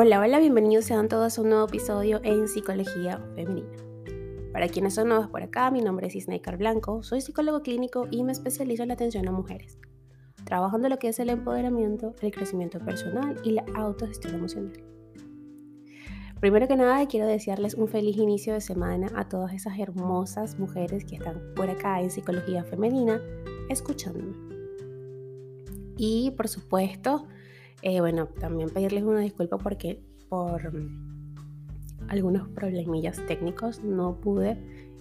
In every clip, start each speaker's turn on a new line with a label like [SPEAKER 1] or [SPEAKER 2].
[SPEAKER 1] Hola, hola, bienvenidos sean todos a un nuevo episodio en Psicología Femenina. Para quienes son nuevos por acá, mi nombre es Isnaikar Blanco, soy psicólogo clínico y me especializo en la atención a mujeres, trabajando lo que es el empoderamiento, el crecimiento personal y la autogestión emocional. Primero que nada, quiero desearles un feliz inicio de semana a todas esas hermosas mujeres que están por acá en Psicología Femenina escuchándome. Y por supuesto, eh, bueno, también pedirles una disculpa porque por algunos problemillas técnicos no pude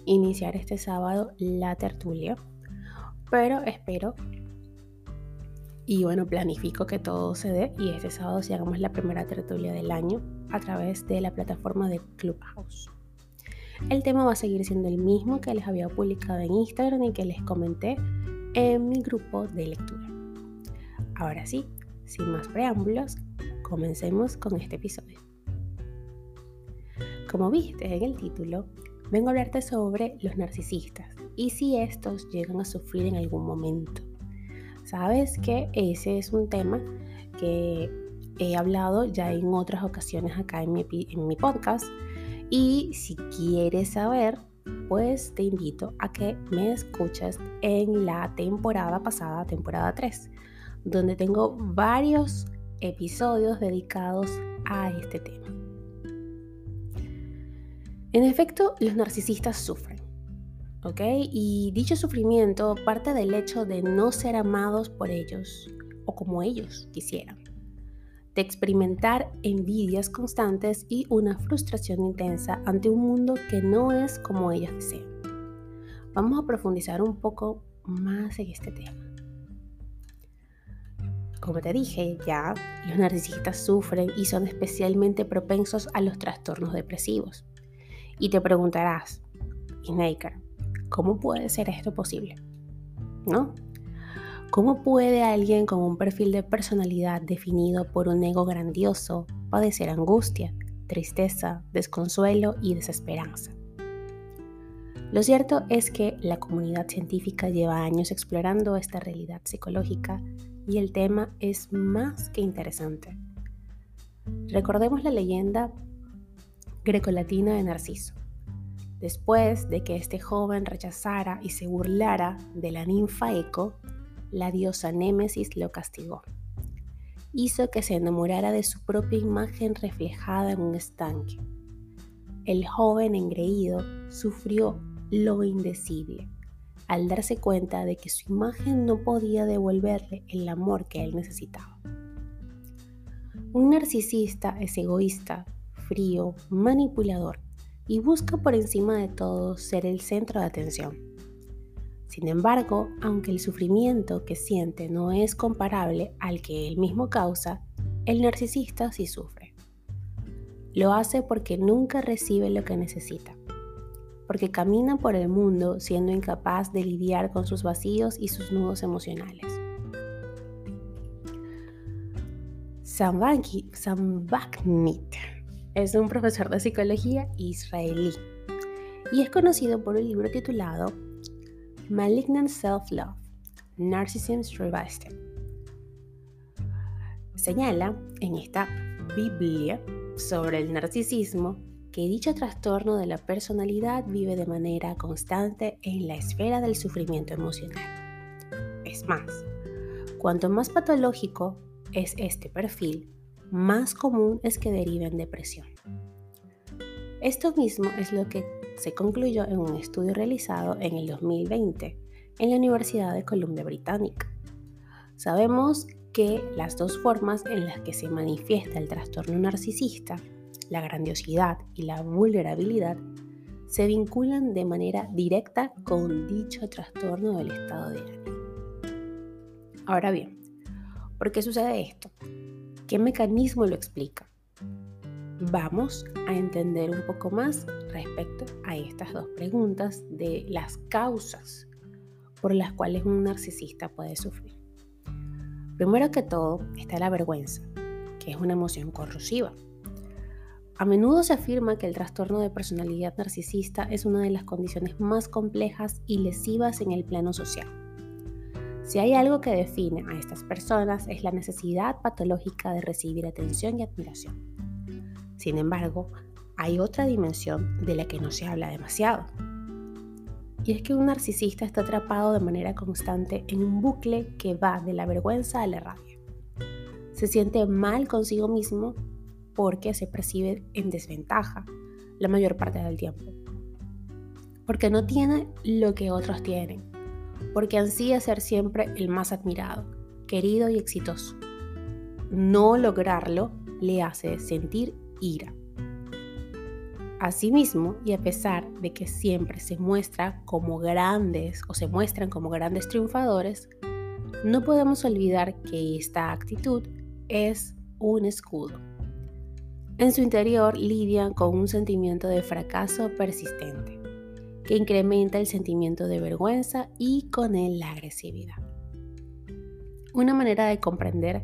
[SPEAKER 1] iniciar este sábado la tertulia, pero espero y bueno, planifico que todo se dé y este sábado hagamos la primera tertulia del año a través de la plataforma de Clubhouse. El tema va a seguir siendo el mismo que les había publicado en Instagram y que les comenté en mi grupo de lectura. Ahora sí, sin más preámbulos, comencemos con este episodio. Como viste en el título, vengo a hablarte sobre los narcisistas y si estos llegan a sufrir en algún momento. Sabes que ese es un tema que he hablado ya en otras ocasiones acá en mi, podcast y si quieres saber, pues te invito a que me escuches en la temporada pasada, temporada 3 donde tengo varios episodios dedicados a este tema. En efecto, los narcisistas sufren, ¿ok? Y dicho sufrimiento parte del hecho de no ser amados por ellos o como ellos quisieran, de experimentar envidias constantes y una frustración intensa ante un mundo que no es como ellos desean. Vamos a profundizar un poco más en este tema. Como te dije ya, los narcisistas sufren y son especialmente propensos a los trastornos depresivos. Y te preguntarás, Snaker, ¿cómo puede ser esto posible? ¿No? ¿Cómo puede alguien con un perfil de personalidad definido por un ego grandioso padecer angustia, tristeza, desconsuelo y desesperanza? Lo cierto es que la comunidad científica lleva años explorando esta realidad psicológica y el tema es más que interesante. Recordemos la leyenda grecolatina de Narciso. Después de que este joven rechazara y se burlara de la ninfa Eco, la diosa Némesis lo castigó. Hizo que se enamorara de su propia imagen reflejada en un estanque. El joven engreído sufrió lo indecible al darse cuenta de que su imagen no podía devolverle el amor que él necesitaba. Un narcisista es egoísta, frío, manipulador y busca por encima de todo ser el centro de atención. Sin embargo, aunque el sufrimiento que siente no es comparable al que él mismo causa, el narcisista sí sufre. Lo hace porque nunca recibe lo que necesita porque camina por el mundo siendo incapaz de lidiar con sus vacíos y sus nudos emocionales. Sambaknit es un profesor de psicología israelí y es conocido por un libro titulado Malignant Self-Love, Narcissism Revisited. Señala en esta Biblia sobre el narcisismo que dicho trastorno de la personalidad vive de manera constante en la esfera del sufrimiento emocional. Es más, cuanto más patológico es este perfil, más común es que derive en depresión. Esto mismo es lo que se concluyó en un estudio realizado en el 2020 en la Universidad de Columbia Británica. Sabemos que las dos formas en las que se manifiesta el trastorno narcisista la grandiosidad y la vulnerabilidad se vinculan de manera directa con dicho trastorno del estado de ánimo. Ahora bien, ¿por qué sucede esto? ¿Qué mecanismo lo explica? Vamos a entender un poco más respecto a estas dos preguntas de las causas por las cuales un narcisista puede sufrir. Primero que todo está la vergüenza, que es una emoción corrosiva a menudo se afirma que el trastorno de personalidad narcisista es una de las condiciones más complejas y lesivas en el plano social. Si hay algo que define a estas personas es la necesidad patológica de recibir atención y admiración. Sin embargo, hay otra dimensión de la que no se habla demasiado. Y es que un narcisista está atrapado de manera constante en un bucle que va de la vergüenza a la rabia. Se siente mal consigo mismo porque se percibe en desventaja la mayor parte del tiempo. Porque no tiene lo que otros tienen. Porque ansía ser siempre el más admirado, querido y exitoso. No lograrlo le hace sentir ira. Asimismo, y a pesar de que siempre se muestra como grandes o se muestran como grandes triunfadores, no podemos olvidar que esta actitud es un escudo. En su interior lidian con un sentimiento de fracaso persistente, que incrementa el sentimiento de vergüenza y con él la agresividad. Una manera de comprender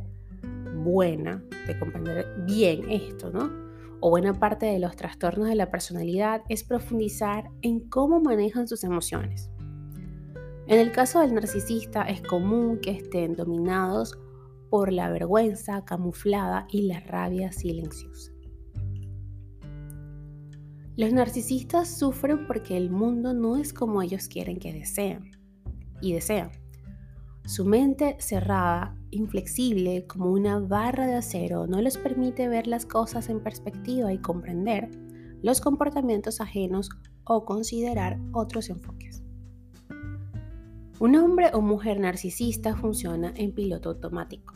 [SPEAKER 1] buena, de comprender bien esto, ¿no? o buena parte de los trastornos de la personalidad es profundizar en cómo manejan sus emociones. En el caso del narcisista es común que estén dominados por la vergüenza camuflada y la rabia silenciosa. Los narcisistas sufren porque el mundo no es como ellos quieren que deseen y desean. Su mente cerrada, inflexible como una barra de acero, no les permite ver las cosas en perspectiva y comprender los comportamientos ajenos o considerar otros enfoques. Un hombre o mujer narcisista funciona en piloto automático.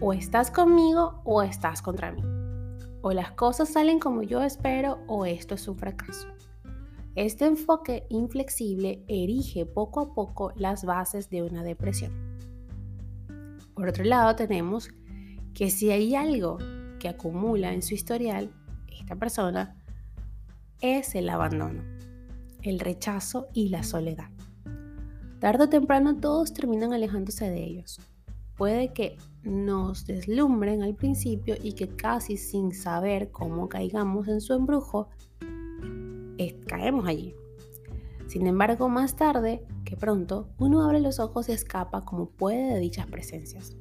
[SPEAKER 1] O estás conmigo o estás contra mí. O las cosas salen como yo espero o esto es un fracaso. Este enfoque inflexible erige poco a poco las bases de una depresión. Por otro lado, tenemos que si hay algo que acumula en su historial, esta persona es el abandono, el rechazo y la soledad. Tarde o temprano todos terminan alejándose de ellos. Puede que nos deslumbren al principio y que casi sin saber cómo caigamos en su embrujo, caemos allí. Sin embargo, más tarde que pronto, uno abre los ojos y escapa como puede de dichas presencias.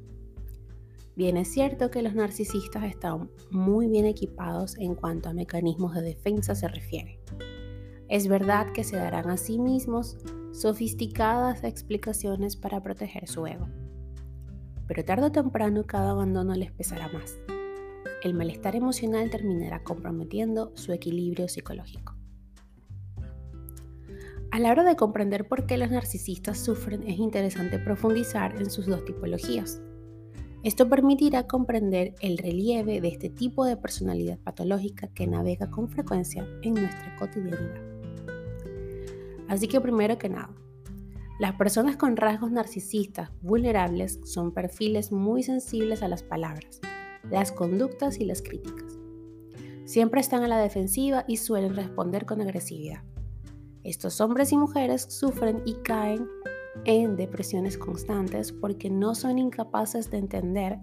[SPEAKER 1] Bien es cierto que los narcisistas están muy bien equipados en cuanto a mecanismos de defensa se refiere. Es verdad que se darán a sí mismos sofisticadas explicaciones para proteger su ego. Pero tarde o temprano cada abandono les pesará más. El malestar emocional terminará comprometiendo su equilibrio psicológico. A la hora de comprender por qué los narcisistas sufren, es interesante profundizar en sus dos tipologías. Esto permitirá comprender el relieve de este tipo de personalidad patológica que navega con frecuencia en nuestra cotidianidad. Así que primero que nada, las personas con rasgos narcisistas vulnerables son perfiles muy sensibles a las palabras, las conductas y las críticas. Siempre están a la defensiva y suelen responder con agresividad. Estos hombres y mujeres sufren y caen en depresiones constantes porque no son incapaces de entender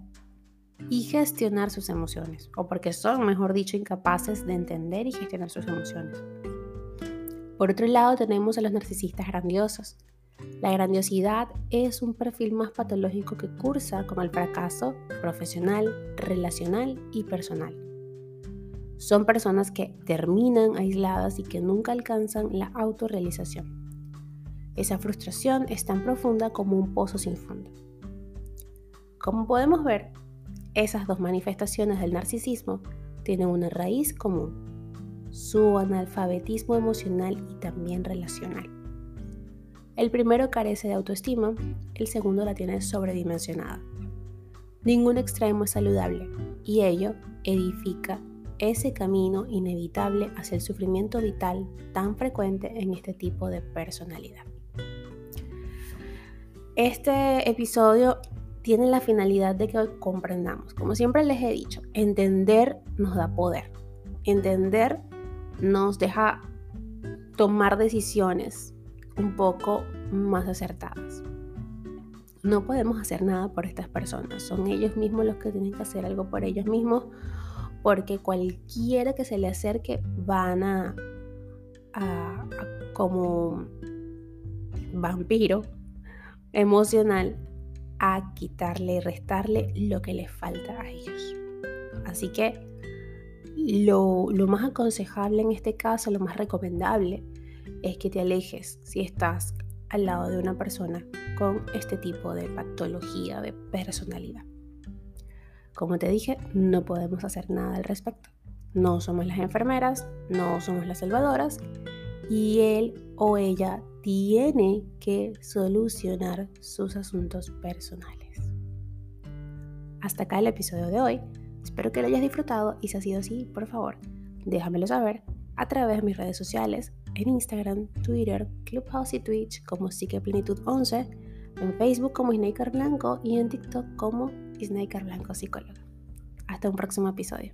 [SPEAKER 1] y gestionar sus emociones, o porque son, mejor dicho, incapaces de entender y gestionar sus emociones. Por otro lado, tenemos a los narcisistas grandiosos. La grandiosidad es un perfil más patológico que cursa con el fracaso profesional, relacional y personal. Son personas que terminan aisladas y que nunca alcanzan la autorrealización. Esa frustración es tan profunda como un pozo sin fondo. Como podemos ver, esas dos manifestaciones del narcisismo tienen una raíz común, su analfabetismo emocional y también relacional. El primero carece de autoestima, el segundo la tiene sobredimensionada. Ningún extremo es saludable y ello edifica ese camino inevitable hacia el sufrimiento vital tan frecuente en este tipo de personalidad. Este episodio tiene la finalidad de que comprendamos, como siempre les he dicho, entender nos da poder. Entender nos deja tomar decisiones un poco más acertadas. No podemos hacer nada por estas personas, son ellos mismos los que tienen que hacer algo por ellos mismos porque cualquiera que se le acerque van a, como vampiro emocional a quitarle y restarle lo que les falta a ellos. Así que lo, lo más aconsejable en este caso, lo más recomendable, es que te alejes si estás al lado de una persona con este tipo de patología de personalidad. Como te dije, no podemos hacer nada al respecto. No somos las enfermeras, no somos las salvadoras y él o ella tiene que solucionar sus asuntos personales. Hasta acá el episodio de hoy. Espero que lo hayas disfrutado y si ha sido así, por favor, déjamelo saber a través de mis redes sociales, en Instagram, Twitter, Clubhouse y Twitch como Plenitud 11, en Facebook como Snaker Blanco y en TikTok como Snaker Blanco Psicóloga. Hasta un próximo episodio.